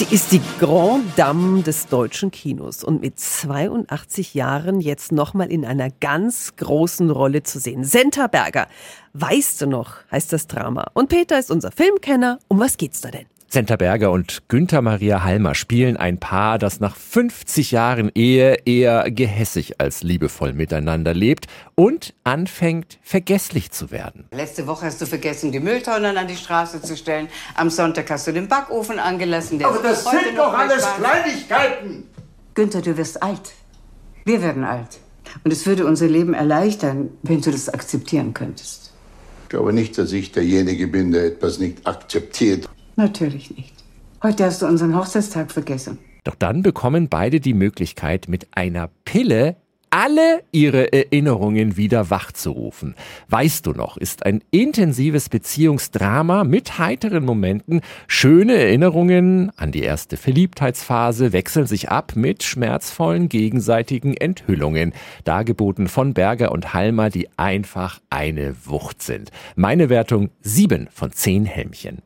Sie ist die Grand Dame des deutschen Kinos und mit 82 Jahren jetzt nochmal in einer ganz großen Rolle zu sehen. Senta Berger, weißt du noch, heißt das Drama. Und Peter ist unser Filmkenner. Um was geht's da denn? Senta Berger und Günther Maria Halmer spielen ein Paar, das nach 50 Jahren Ehe eher gehässig als liebevoll miteinander lebt und anfängt vergesslich zu werden. Letzte Woche hast du vergessen, die Mülltonnen an die Straße zu stellen. Am Sonntag hast du den Backofen angelassen. Der Aber das sind doch alles Kleinigkeiten. Günther, du wirst alt. Wir werden alt. Und es würde unser Leben erleichtern, wenn du das akzeptieren könntest. Ich glaube nicht, dass ich derjenige bin, der etwas nicht akzeptiert. Natürlich nicht. Heute hast du unseren Hochzeitstag vergessen. Doch dann bekommen beide die Möglichkeit, mit einer Pille alle ihre Erinnerungen wieder wachzurufen. Weißt du noch, ist ein intensives Beziehungsdrama mit heiteren Momenten. Schöne Erinnerungen an die erste Verliebtheitsphase wechseln sich ab mit schmerzvollen gegenseitigen Enthüllungen. Dargeboten von Berger und Halmer, die einfach eine Wucht sind. Meine Wertung sieben von zehn Helmchen.